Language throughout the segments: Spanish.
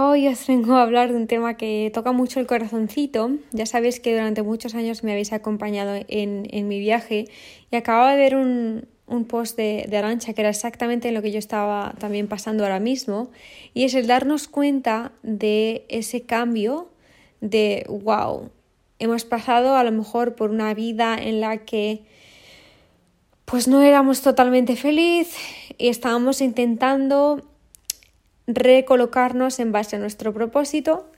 Hoy os vengo a hablar de un tema que toca mucho el corazoncito. Ya sabéis que durante muchos años me habéis acompañado en, mi viaje y acababa de ver un, post de, de, Arancha que era exactamente en lo que yo estaba también pasando ahora mismo y es el darnos cuenta de ese cambio de wow, hemos pasado a lo mejor por una vida en la que pues no éramos totalmente feliz y estábamos intentando recolocarnos en base a nuestro propósito.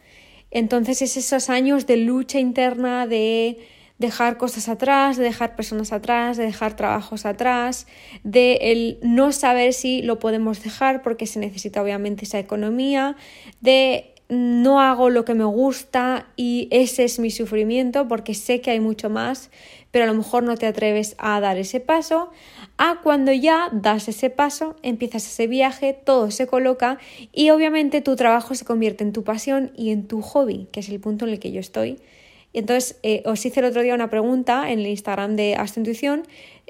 Entonces es esos años de lucha interna, de dejar cosas atrás, de dejar personas atrás, de dejar trabajos atrás, de no saber si lo podemos dejar porque se necesita obviamente esa economía, de no hago lo que me gusta y ese es mi sufrimiento porque sé que hay mucho más, pero a lo mejor no te atreves a dar ese paso, a cuando ya das ese paso, empiezas ese viaje, todo se coloca y obviamente tu trabajo se convierte en tu pasión y en tu hobby, que es el punto en el que yo estoy. Y entonces eh, os hice el otro día una pregunta en el Instagram de Hasta Intuición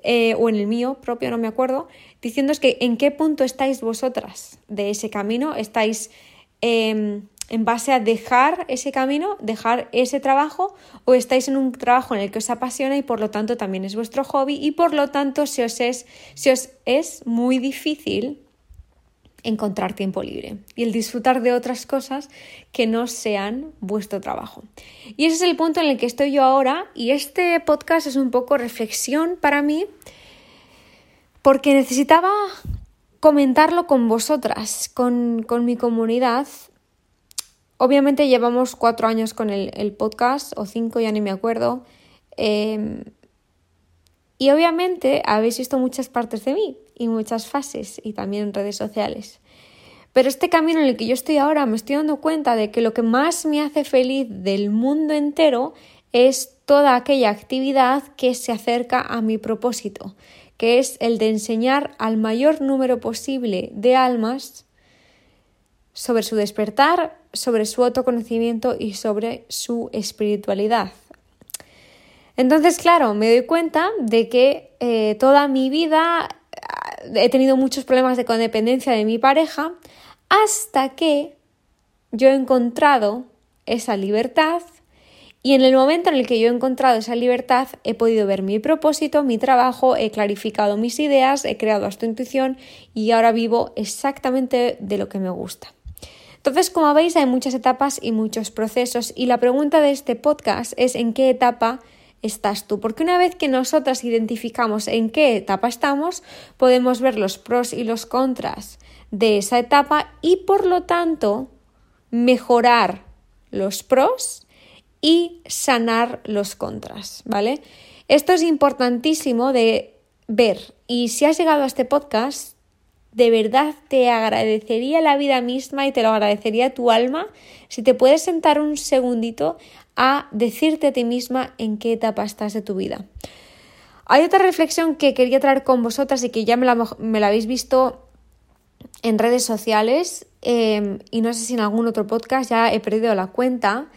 eh, o en el mío propio, no me acuerdo, diciéndoos que en qué punto estáis vosotras de ese camino, estáis... Em, en base a dejar ese camino, dejar ese trabajo, o estáis en un trabajo en el que os apasiona y por lo tanto también es vuestro hobby y por lo tanto se os es, muy difícil encontrar tiempo libre y el disfrutar de otras cosas que no sean vuestro trabajo. Y ese es el punto en el que estoy yo ahora y este podcast es un poco reflexión para mí porque necesitaba comentarlo con vosotras, con mi comunidad Obviamente llevamos cuatro años con el, podcast, o cinco, ya ni me acuerdo. Em, y obviamente habéis visto muchas partes de mí y muchas fases y también en redes sociales. Pero este camino en el que yo estoy ahora me estoy dando cuenta de que lo que más me hace feliz del mundo entero es toda aquella actividad que se acerca a mi propósito, que es el de enseñar al mayor número posible de almas sobre su despertar, sobre su autoconocimiento y sobre su espiritualidad. Entonces, claro, me doy cuenta de que eh, toda mi vida eh, he tenido muchos problemas de codependencia de mi pareja hasta que yo he encontrado esa libertad y en el momento en el que yo he encontrado esa libertad he podido ver mi propósito, mi trabajo, he clarificado mis ideas, he creado esta intuición y ahora vivo exactamente de lo que me gusta. Entonces, como veis, hay muchas etapas y muchos procesos y la pregunta de este podcast es en qué etapa estás tú, porque una vez que nosotras identificamos en qué etapa estamos, podemos ver los pros y los contras de esa etapa y por lo tanto mejorar los pros y sanar los contras, ¿vale? Esto es importantísimo de ver y si has llegado a este podcast, de verdad te agradecería la vida misma y te lo agradecería tu alma si te puedes sentar un segundito a decirte a ti misma en qué etapa estás de tu vida. Hay otra reflexión que quería traer con vosotras y que ya me la, me la habéis visto en redes sociales em, y no sé si en algún otro podcast ya he perdido la cuenta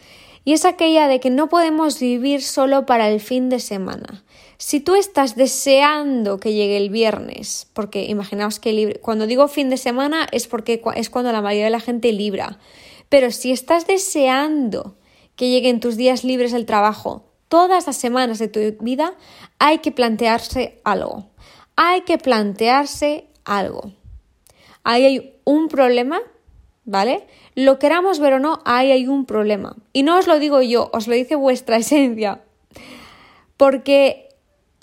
y es aquella de que no podemos vivir solo para el fin de semana. Si tú estás deseando que llegue el viernes, porque imaginaos que cuando digo fin de semana es porque es cuando la mayoría de la gente libra, pero si estás deseando que lleguen tus días libres del trabajo todas las semanas de tu vida, hay que plantearse algo. Hay que plantearse algo. Ahí hay un problema, ¿vale? Lo queramos ver o no, ahí hay un problema. Y no os lo digo yo, os lo dice vuestra esencia. Porque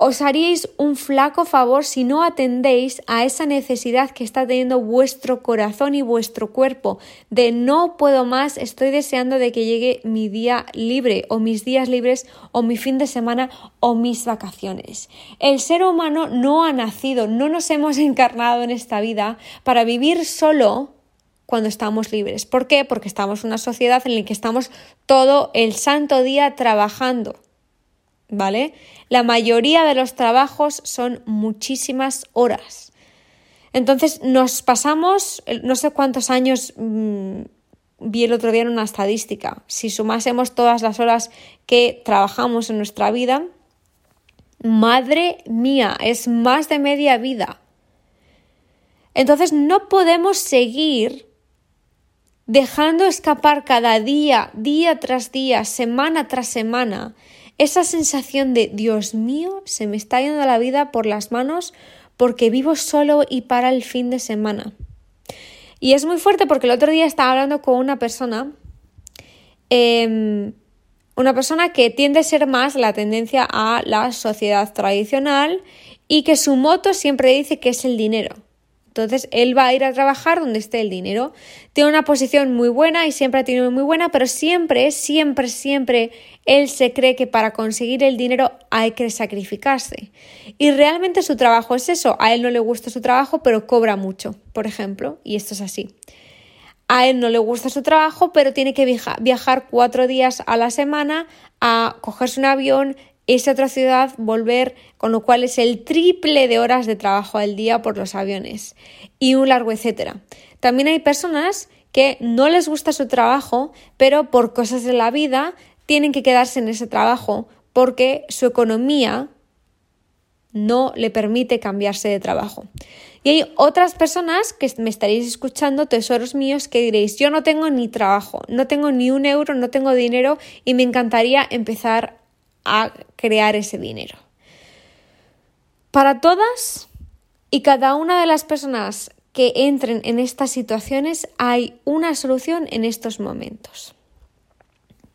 os haríais un flaco favor si no atendéis a esa necesidad que está teniendo vuestro corazón y vuestro cuerpo de no puedo más, estoy deseando de que llegue mi día libre o mis días libres o mi fin de semana o mis vacaciones. El ser humano no ha nacido, no nos hemos encarnado en esta vida para vivir solo cuando estamos libres. ¿Por qué? Porque estamos en una sociedad en la que estamos todo el santo día trabajando. ¿vale? La mayoría de los trabajos son muchísimas horas. Entonces nos pasamos, no sé cuántos años mm, vi el otro día en una estadística, si sumásemos todas las horas que trabajamos en nuestra vida, madre mía, es más de media vida. Entonces no podemos seguir dejando escapar cada día, día tras día, semana tras semana, esa sensación de Dios mío, se me está yendo la vida por las manos porque vivo solo y para el fin de semana. Y es muy fuerte porque el otro día estaba hablando con una persona, em, una persona que tiende a ser más la tendencia a la sociedad tradicional y que su moto siempre dice que es el dinero. Entonces él va a ir a trabajar donde esté el dinero. Tiene una posición muy buena y siempre ha tenido muy buena, pero siempre, siempre, siempre él se cree que para conseguir el dinero hay que sacrificarse. Y realmente su trabajo es eso. A él no le gusta su trabajo, pero cobra mucho, por ejemplo, y esto es así. A él no le gusta su trabajo, pero tiene que viajar cuatro días a la semana a cogerse un avión, irse a otra ciudad, volver, con lo cual es el triple de horas de trabajo al día por los aviones y un largo etcétera. También hay personas que no les gusta su trabajo, pero por cosas de la vida tienen que quedarse en ese trabajo porque su economía no le permite cambiarse de trabajo. Y hay otras personas que me estaréis escuchando, tesoros míos, que diréis, yo no tengo ni trabajo, no tengo ni un euro, no tengo dinero y me encantaría empezar a crear ese dinero. Para todas y cada una de las personas que entren en estas situaciones hay una solución en estos momentos.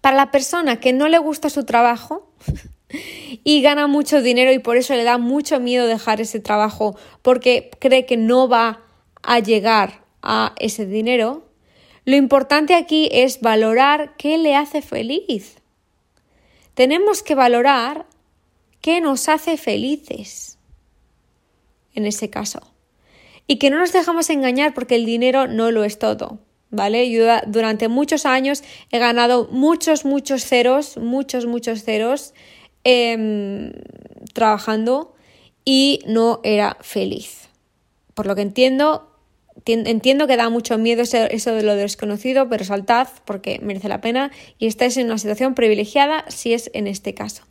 Para la persona que no le gusta su trabajo y gana mucho dinero y por eso le da mucho miedo dejar ese trabajo porque cree que no va a llegar a ese dinero, lo importante aquí es valorar qué le hace feliz tenemos que valorar qué nos hace felices en ese caso. Y que no nos dejamos engañar porque el dinero no lo es todo. ¿Vale? Yo durante muchos años he ganado muchos, muchos ceros, muchos, muchos ceros em, trabajando y no era feliz. Por lo que entiendo, Entiendo que da mucho miedo eso de lo desconocido, pero saltad porque merece la pena y estáis en una situación privilegiada si es en este caso.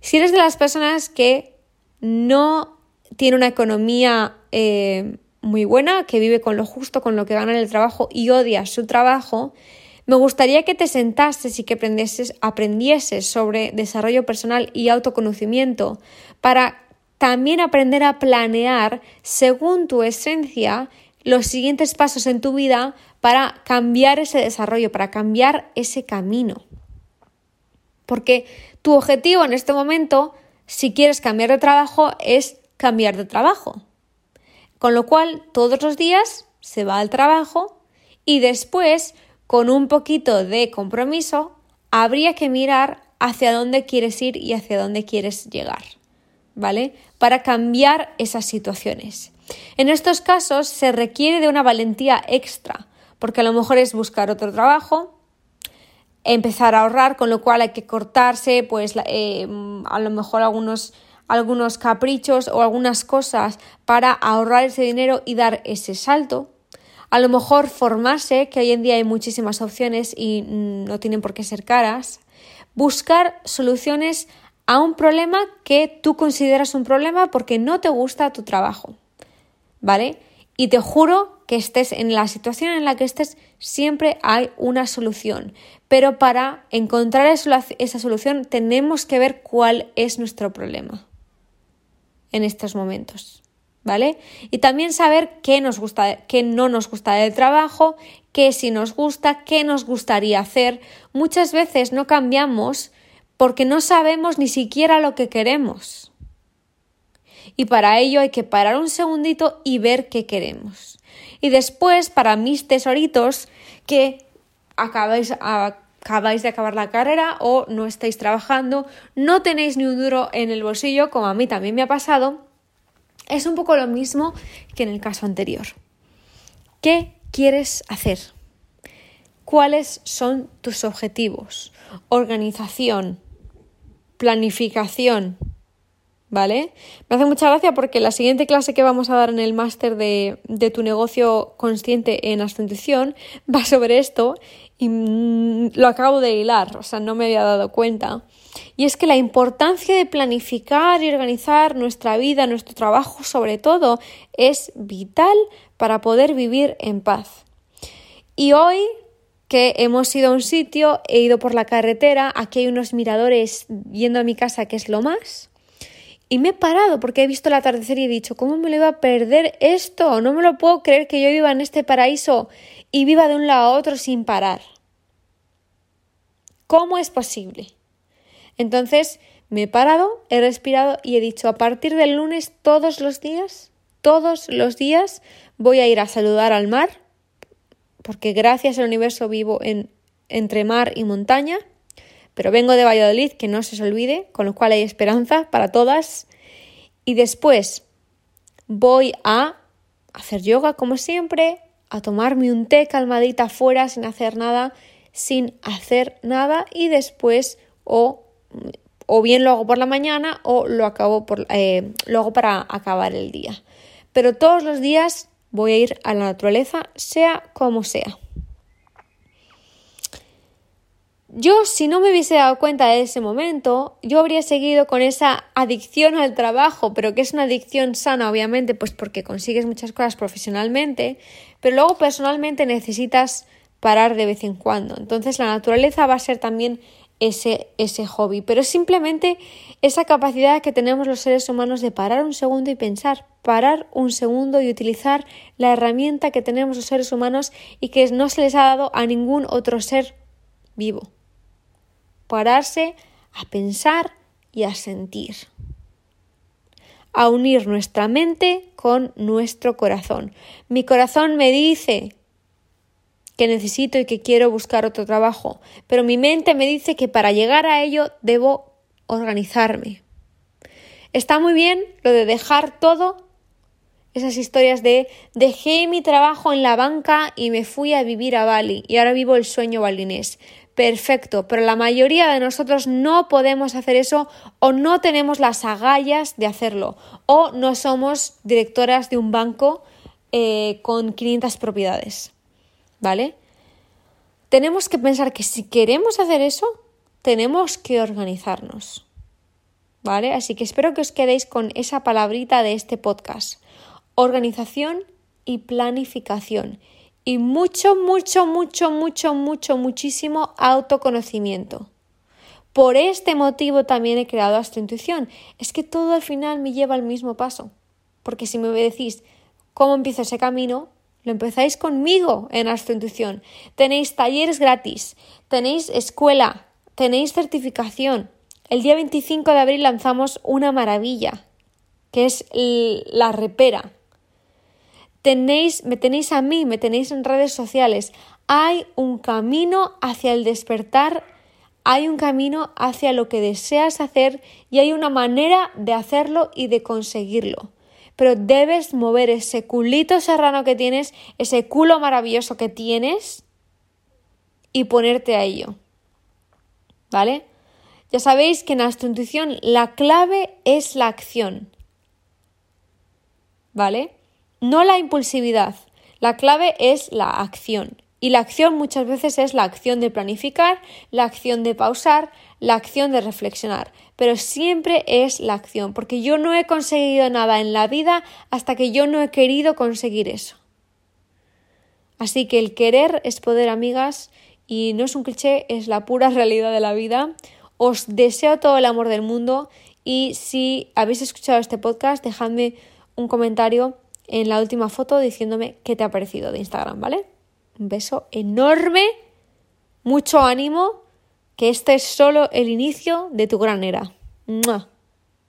Si eres de las personas que no tiene una economía eh, muy buena, que vive con lo justo, con lo que gana en el trabajo y odia su trabajo, me gustaría que te sentases y que aprendieses, aprendieses sobre desarrollo personal y autoconocimiento para también aprender a planear según tu esencia los siguientes pasos en tu vida para cambiar ese desarrollo, para cambiar ese camino. Porque tu objetivo en este momento, si quieres cambiar de trabajo, es cambiar de trabajo. Con lo cual, todos los días se va al trabajo y después, con un poquito de compromiso, habría que mirar hacia dónde quieres ir y hacia dónde quieres llegar. ¿Vale? Para cambiar esas situaciones. En estos casos se requiere de una valentía extra, porque a lo mejor es buscar otro trabajo, empezar a ahorrar, con lo cual hay que cortarse, pues eh, a lo mejor algunos, algunos caprichos o algunas cosas para ahorrar ese dinero y dar ese salto. A lo mejor formarse, que hoy en día hay muchísimas opciones y no tienen por qué ser caras. Buscar soluciones a un problema que tú consideras un problema porque no te gusta tu trabajo. ¿Vale? Y te juro que estés en la situación en la que estés, siempre hay una solución. Pero para encontrar esa solución tenemos que ver cuál es nuestro problema en estos momentos. ¿Vale? Y también saber qué nos gusta, qué no nos gusta del trabajo, qué sí nos gusta, qué nos gustaría hacer. Muchas veces no cambiamos porque no sabemos ni siquiera lo que queremos y para ello hay que parar un segundito y ver qué queremos. Y después, para mis tesoritos que acabáis, acabáis de acabar la carrera o no estáis trabajando, no tenéis ni un duro en el bolsillo, como a mí también me ha pasado, es un poco lo mismo que en el caso anterior. ¿Qué quieres hacer? ¿Cuáles son tus objetivos? Organización, planificación, ¿vale? Me hace mucha gracia porque la siguiente clase que vamos a dar en el máster de, tu negocio consciente en asunción va sobre esto y mm, lo acabo de hilar, o sea, no me había dado cuenta. Y es que la importancia de planificar y organizar nuestra vida, nuestro trabajo sobre todo, es vital para poder vivir en paz. Y hoy que hemos ido a un sitio, he ido por la carretera, aquí hay unos miradores yendo a mi casa, que es lo más. Y me he parado porque he visto el atardecer y he dicho, ¿cómo me lo iba a perder esto? No me lo puedo creer que yo viva en este paraíso y viva de un lado a otro sin parar. ¿Cómo es posible? Entonces me he parado, he respirado y he dicho, a partir del lunes todos los días, todos los días voy a ir a saludar al mar, porque gracias al universo vivo en, entre mar y montaña, pero vengo de Valladolid, que no se os olvide, con lo cual hay esperanza para todas. Y después voy a hacer yoga como siempre, a tomarme un té calmadita afuera sin hacer nada, sin hacer nada y después o, o bien lo hago por la mañana o lo, acabo por, eh, lo hago para acabar el día. Pero todos los días voy a ir a la naturaleza, sea como sea. Yo, si no me hubiese dado cuenta de ese momento, yo habría seguido con esa adicción al trabajo, pero que es una adicción sana, obviamente, pues porque consigues muchas cosas profesionalmente, pero luego personalmente necesitas parar de vez en cuando. Entonces la naturaleza va a ser también ese, ese hobby, pero es simplemente esa capacidad que tenemos los seres humanos de parar un segundo y pensar, parar un segundo y utilizar la herramienta que tenemos los seres humanos y que no se les ha dado a ningún otro ser vivo a pensar y a sentir, a unir nuestra mente con nuestro corazón. Mi corazón me dice que necesito y que quiero buscar otro trabajo, pero mi mente me dice que para llegar a ello debo organizarme. Está muy bien lo de dejar todo, esas historias de dejé mi trabajo en la banca y me fui a vivir a Bali y ahora vivo el sueño balinés perfecto, pero la mayoría de nosotros no podemos hacer eso o no tenemos las agallas de hacerlo o no somos directoras de un banco eh, con 500 propiedades, ¿vale? Tenemos que pensar que si queremos hacer eso, tenemos que organizarnos, ¿vale? Así que espero que os quedéis con esa palabrita de este podcast, organización y planificación y mucho, mucho, mucho, mucho, mucho, muchísimo autoconocimiento. Por este motivo también he creado Intuición. Es que todo al final me lleva al mismo paso. Porque si me decís cómo empiezo ese camino, lo empezáis conmigo en Intuición. Tenéis talleres gratis, tenéis escuela, tenéis certificación. El día 25 de abril lanzamos una maravilla, que es la repera tenéis, me tenéis a mí, me tenéis en redes sociales. Hay un camino hacia el despertar, hay un camino hacia lo que deseas hacer y hay una manera de hacerlo y de conseguirlo. Pero debes mover ese culito serrano que tienes, ese culo maravilloso que tienes y ponerte a ello. ¿Vale? Ya sabéis que en nuestra intuición la clave es la acción. ¿Vale? No la impulsividad. La clave es la acción. Y la acción muchas veces es la acción de planificar, la acción de pausar, la acción de reflexionar. Pero siempre es la acción, porque yo no he conseguido nada en la vida hasta que yo no he querido conseguir eso. Así que el querer es poder, amigas, y no es un cliché, es la pura realidad de la vida. Os deseo todo el amor del mundo y si habéis escuchado este podcast, dejadme un comentario en la última foto diciéndome qué te ha parecido de Instagram, ¿vale? Un beso enorme, mucho ánimo, que este es solo el inicio de tu gran era.